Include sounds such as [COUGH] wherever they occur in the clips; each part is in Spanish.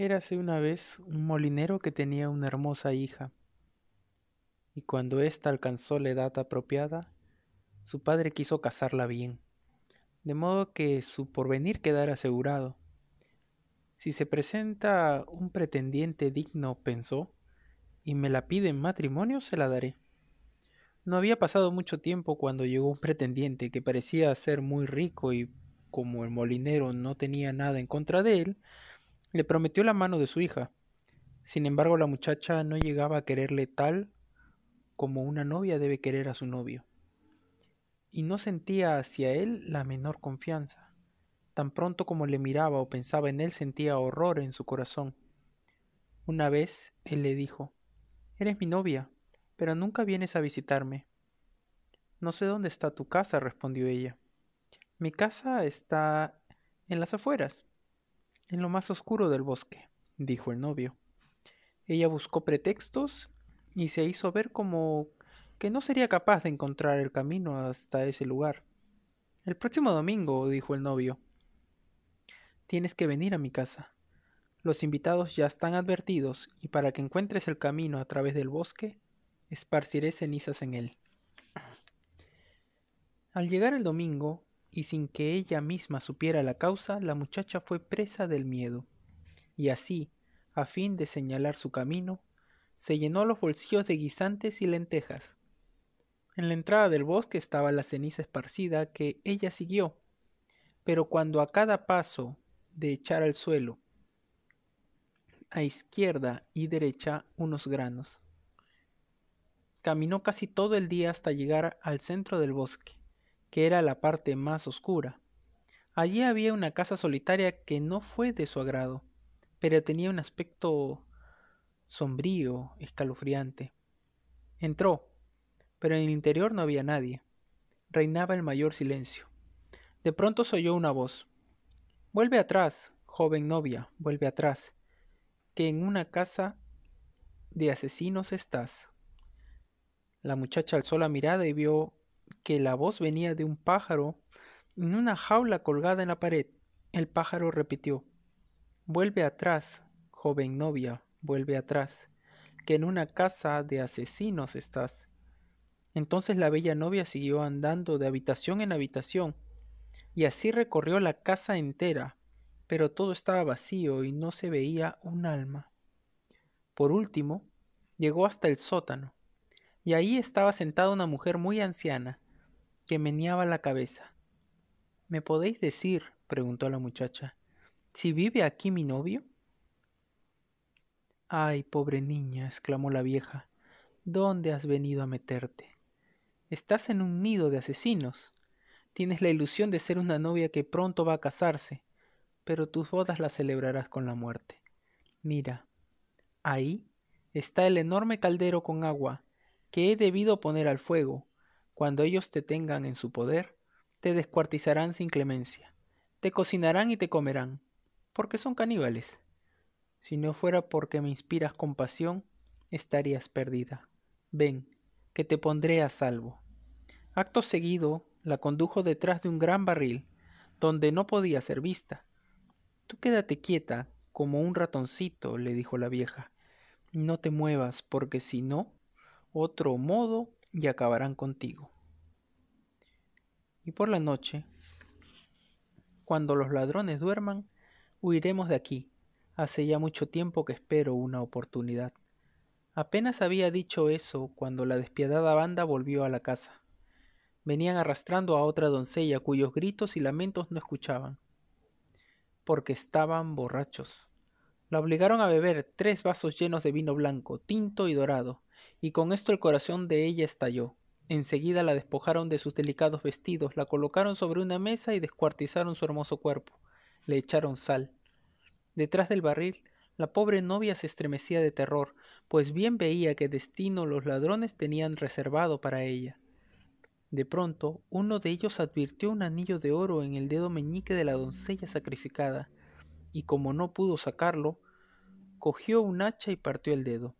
Érase una vez un molinero que tenía una hermosa hija, y cuando ésta alcanzó la edad apropiada, su padre quiso casarla bien, de modo que su porvenir quedara asegurado. Si se presenta un pretendiente digno, pensó, y me la pide en matrimonio, se la daré. No había pasado mucho tiempo cuando llegó un pretendiente que parecía ser muy rico y como el molinero no tenía nada en contra de él, le prometió la mano de su hija. Sin embargo, la muchacha no llegaba a quererle tal como una novia debe querer a su novio. Y no sentía hacia él la menor confianza. Tan pronto como le miraba o pensaba en él sentía horror en su corazón. Una vez él le dijo Eres mi novia, pero nunca vienes a visitarme. No sé dónde está tu casa, respondió ella. Mi casa está en las afueras en lo más oscuro del bosque, dijo el novio. Ella buscó pretextos y se hizo ver como que no sería capaz de encontrar el camino hasta ese lugar. El próximo domingo, dijo el novio, tienes que venir a mi casa. Los invitados ya están advertidos y para que encuentres el camino a través del bosque, esparciré cenizas en él. Al llegar el domingo, y sin que ella misma supiera la causa, la muchacha fue presa del miedo, y así, a fin de señalar su camino, se llenó los bolsillos de guisantes y lentejas. En la entrada del bosque estaba la ceniza esparcida que ella siguió, pero cuando a cada paso de echar al suelo, a izquierda y derecha unos granos. Caminó casi todo el día hasta llegar al centro del bosque que era la parte más oscura. Allí había una casa solitaria que no fue de su agrado, pero tenía un aspecto sombrío, escalofriante. Entró, pero en el interior no había nadie. Reinaba el mayor silencio. De pronto se oyó una voz. Vuelve atrás, joven novia, vuelve atrás, que en una casa de asesinos estás. La muchacha alzó la mirada y vio que la voz venía de un pájaro en una jaula colgada en la pared. El pájaro repitió Vuelve atrás, joven novia, vuelve atrás, que en una casa de asesinos estás. Entonces la bella novia siguió andando de habitación en habitación, y así recorrió la casa entera, pero todo estaba vacío y no se veía un alma. Por último, llegó hasta el sótano, y ahí estaba sentada una mujer muy anciana, que meneaba la cabeza. ¿Me podéis decir, preguntó la muchacha, si vive aquí mi novio? Ay, pobre niña, exclamó la vieja, ¿dónde has venido a meterte? Estás en un nido de asesinos. Tienes la ilusión de ser una novia que pronto va a casarse, pero tus bodas las celebrarás con la muerte. Mira, ahí está el enorme caldero con agua que he debido poner al fuego cuando ellos te tengan en su poder, te descuartizarán sin clemencia, te cocinarán y te comerán, porque son caníbales. Si no fuera porque me inspiras compasión, estarías perdida. Ven, que te pondré a salvo. Acto seguido, la condujo detrás de un gran barril, donde no podía ser vista. Tú quédate quieta, como un ratoncito, le dijo la vieja. No te muevas, porque si no, otro modo y acabarán contigo. Y por la noche, cuando los ladrones duerman, huiremos de aquí. Hace ya mucho tiempo que espero una oportunidad. Apenas había dicho eso cuando la despiadada banda volvió a la casa. Venían arrastrando a otra doncella cuyos gritos y lamentos no escuchaban, porque estaban borrachos. La obligaron a beber tres vasos llenos de vino blanco, tinto y dorado, y con esto el corazón de ella estalló. Enseguida la despojaron de sus delicados vestidos, la colocaron sobre una mesa y descuartizaron su hermoso cuerpo. Le echaron sal. Detrás del barril, la pobre novia se estremecía de terror, pues bien veía qué destino los ladrones tenían reservado para ella. De pronto, uno de ellos advirtió un anillo de oro en el dedo meñique de la doncella sacrificada, y como no pudo sacarlo, cogió un hacha y partió el dedo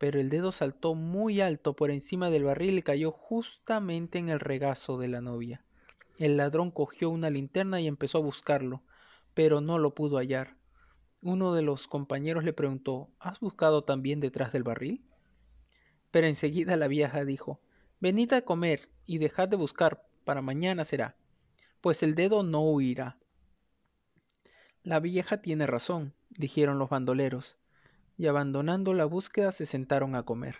pero el dedo saltó muy alto por encima del barril y cayó justamente en el regazo de la novia. El ladrón cogió una linterna y empezó a buscarlo, pero no lo pudo hallar. Uno de los compañeros le preguntó ¿Has buscado también detrás del barril? Pero enseguida la vieja dijo Venid a comer y dejad de buscar, para mañana será, pues el dedo no huirá. La vieja tiene razón, dijeron los bandoleros, y abandonando la búsqueda se sentaron a comer.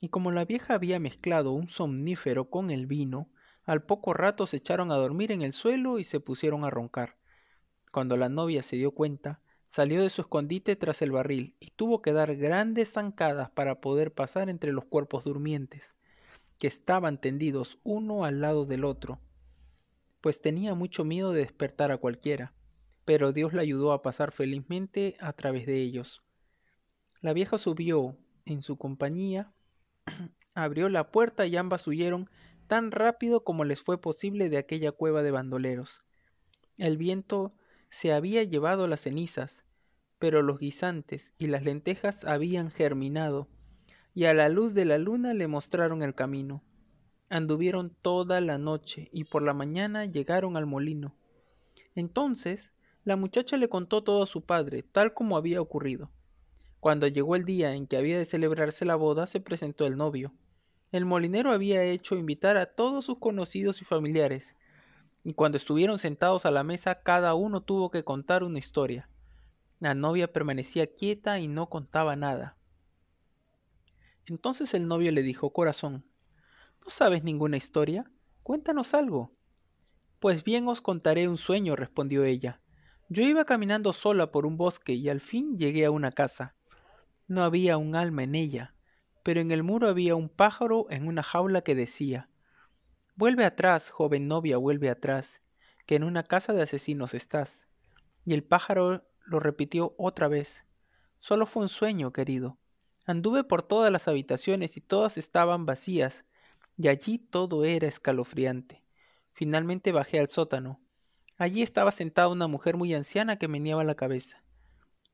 Y como la vieja había mezclado un somnífero con el vino, al poco rato se echaron a dormir en el suelo y se pusieron a roncar. Cuando la novia se dio cuenta, salió de su escondite tras el barril y tuvo que dar grandes zancadas para poder pasar entre los cuerpos durmientes, que estaban tendidos uno al lado del otro, pues tenía mucho miedo de despertar a cualquiera, pero Dios la ayudó a pasar felizmente a través de ellos. La vieja subió en su compañía, [CLEARS THROAT] abrió la puerta y ambas huyeron tan rápido como les fue posible de aquella cueva de bandoleros. El viento se había llevado las cenizas, pero los guisantes y las lentejas habían germinado, y a la luz de la luna le mostraron el camino. Anduvieron toda la noche y por la mañana llegaron al molino. Entonces la muchacha le contó todo a su padre, tal como había ocurrido. Cuando llegó el día en que había de celebrarse la boda, se presentó el novio. El molinero había hecho invitar a todos sus conocidos y familiares, y cuando estuvieron sentados a la mesa cada uno tuvo que contar una historia. La novia permanecía quieta y no contaba nada. Entonces el novio le dijo Corazón, ¿no sabes ninguna historia? Cuéntanos algo. Pues bien os contaré un sueño, respondió ella. Yo iba caminando sola por un bosque y al fin llegué a una casa. No había un alma en ella, pero en el muro había un pájaro en una jaula que decía Vuelve atrás, joven novia, vuelve atrás, que en una casa de asesinos estás. Y el pájaro lo repitió otra vez. Solo fue un sueño, querido. Anduve por todas las habitaciones y todas estaban vacías, y allí todo era escalofriante. Finalmente bajé al sótano. Allí estaba sentada una mujer muy anciana que meneaba la cabeza.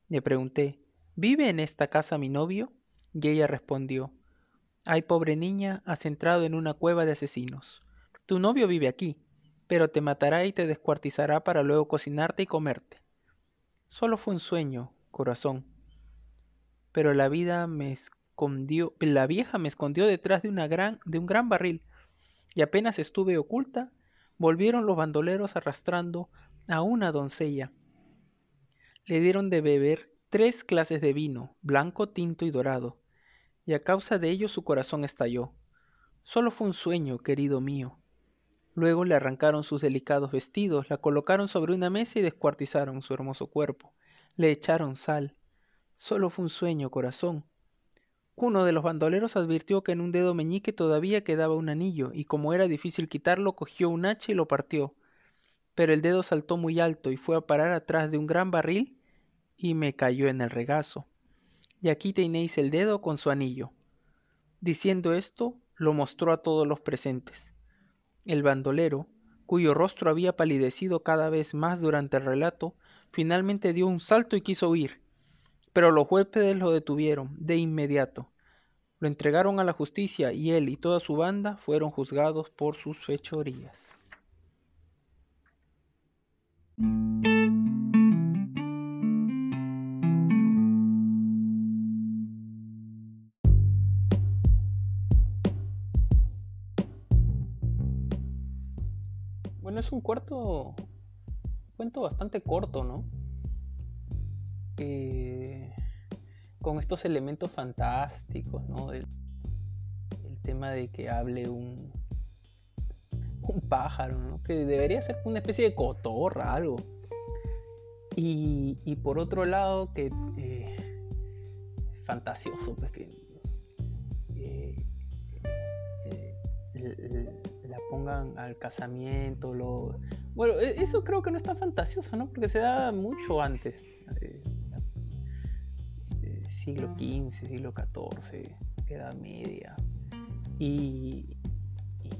Le pregunté ¿Vive en esta casa mi novio? Y ella respondió Ay, pobre niña, has entrado en una cueva de asesinos. Tu novio vive aquí, pero te matará y te descuartizará para luego cocinarte y comerte. Solo fue un sueño, corazón. Pero la vida me escondió, la vieja me escondió detrás de, una de un gran barril, y apenas estuve oculta, volvieron los bandoleros arrastrando a una doncella. Le dieron de beber tres clases de vino, blanco, tinto y dorado, y a causa de ello su corazón estalló. Solo fue un sueño, querido mío. Luego le arrancaron sus delicados vestidos, la colocaron sobre una mesa y descuartizaron su hermoso cuerpo. Le echaron sal. Solo fue un sueño, corazón. Uno de los bandoleros advirtió que en un dedo meñique todavía quedaba un anillo, y como era difícil quitarlo, cogió un hacha y lo partió. Pero el dedo saltó muy alto y fue a parar atrás de un gran barril y me cayó en el regazo. Y aquí tenéis el dedo con su anillo. Diciendo esto, lo mostró a todos los presentes. El bandolero, cuyo rostro había palidecido cada vez más durante el relato, finalmente dio un salto y quiso huir. Pero los huéspedes lo detuvieron de inmediato. Lo entregaron a la justicia y él y toda su banda fueron juzgados por sus fechorías. Es un cuarto, cuento bastante corto, ¿no? Eh, con estos elementos fantásticos, ¿no? El, tema de que hable un, un pájaro, ¿no? Que debería ser una especie de cotorra, algo. Y, por otro lado, que eh, fantasioso, pues que eh, pongan al casamiento, lo... Bueno, e, eso creo que no es tan fantasioso, ¿no? Porque se da mucho antes. Eh, eh, siglo XV, siglo XIV, Edad Media. Y,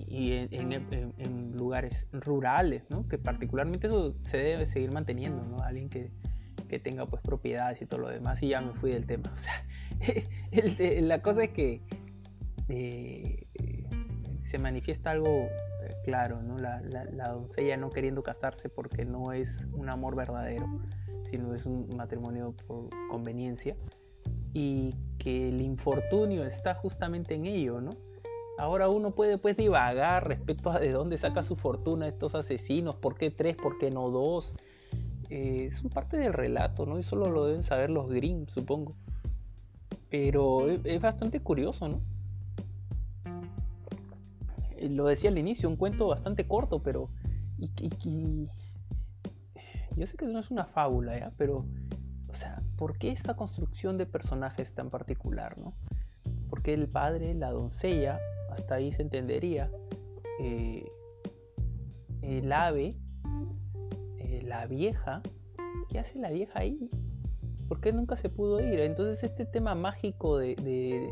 y en, lugares rurales, ¿no? Que particularmente eso se debe seguir manteniendo, ¿no? Alguien que, que tenga pues propiedades y todo lo demás. Y ya me fui del tema. [LAUGHS] O sea, [LAUGHS] la cosa es que... Eh, se manifiesta algo eh, claro, ¿no? La, la, doncella no queriendo casarse porque no es un amor verdadero, sino es un matrimonio por conveniencia. Y que el infortunio está justamente en ello, ¿no? Ahora uno puede pues divagar respecto a de dónde saca su fortuna estos asesinos, por qué tres, por qué no dos. Eh, son parte del relato, ¿no? Y solo lo deben saber los Grimm, supongo. Pero es, bastante curioso, ¿no? Eh, lo decía al inicio, un cuento bastante corto, pero... yo sé que no es una fábula, ¿ya? Pero, o sea, ¿por qué esta construcción de personajes tan particular, ¿no? Porque el padre, la doncella, hasta ahí se entendería, eh, el ave, eh, la vieja, ¿qué hace la vieja ahí? ¿Por qué nunca se pudo ir? Entonces este tema mágico de,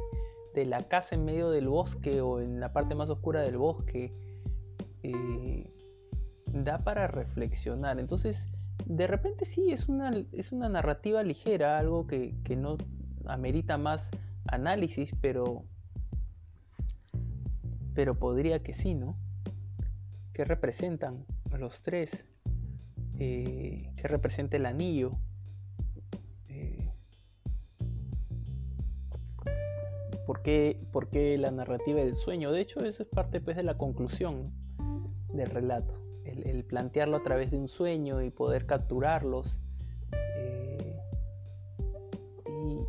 la casa en medio del bosque o en la parte más oscura del bosque eh, da para reflexionar. Entonces, de repente sí, es una, es una narrativa ligera, algo que, no amerita más análisis, pero, pero podría que sí, ¿no? ¿Qué representan los tres? Eh, ¿Qué representa el anillo? ¿Por qué, la narrativa del sueño? De hecho, eso es parte pues, de la conclusión del relato. El, plantearlo a través de un sueño y poder capturarlos. Eh,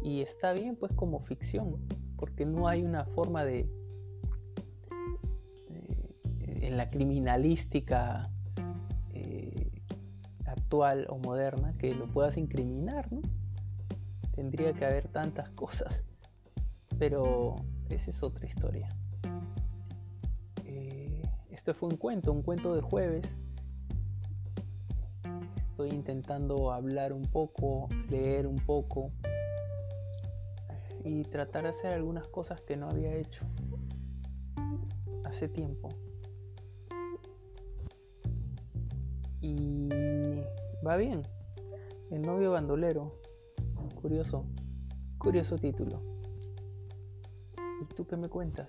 y, está bien pues como ficción, porque no hay una forma de... en la criminalística eh, actual o moderna que lo puedas incriminar, ¿no? Tendría que haber tantas cosas pero esa es otra historia. Esto fue un cuento, un cuento de jueves. Estoy intentando hablar un poco, leer un poco y tratar de hacer algunas cosas que no había hecho hace tiempo. Y va bien. El novio bandolero. Curioso. Curioso título. ¿Y tú qué me cuentas?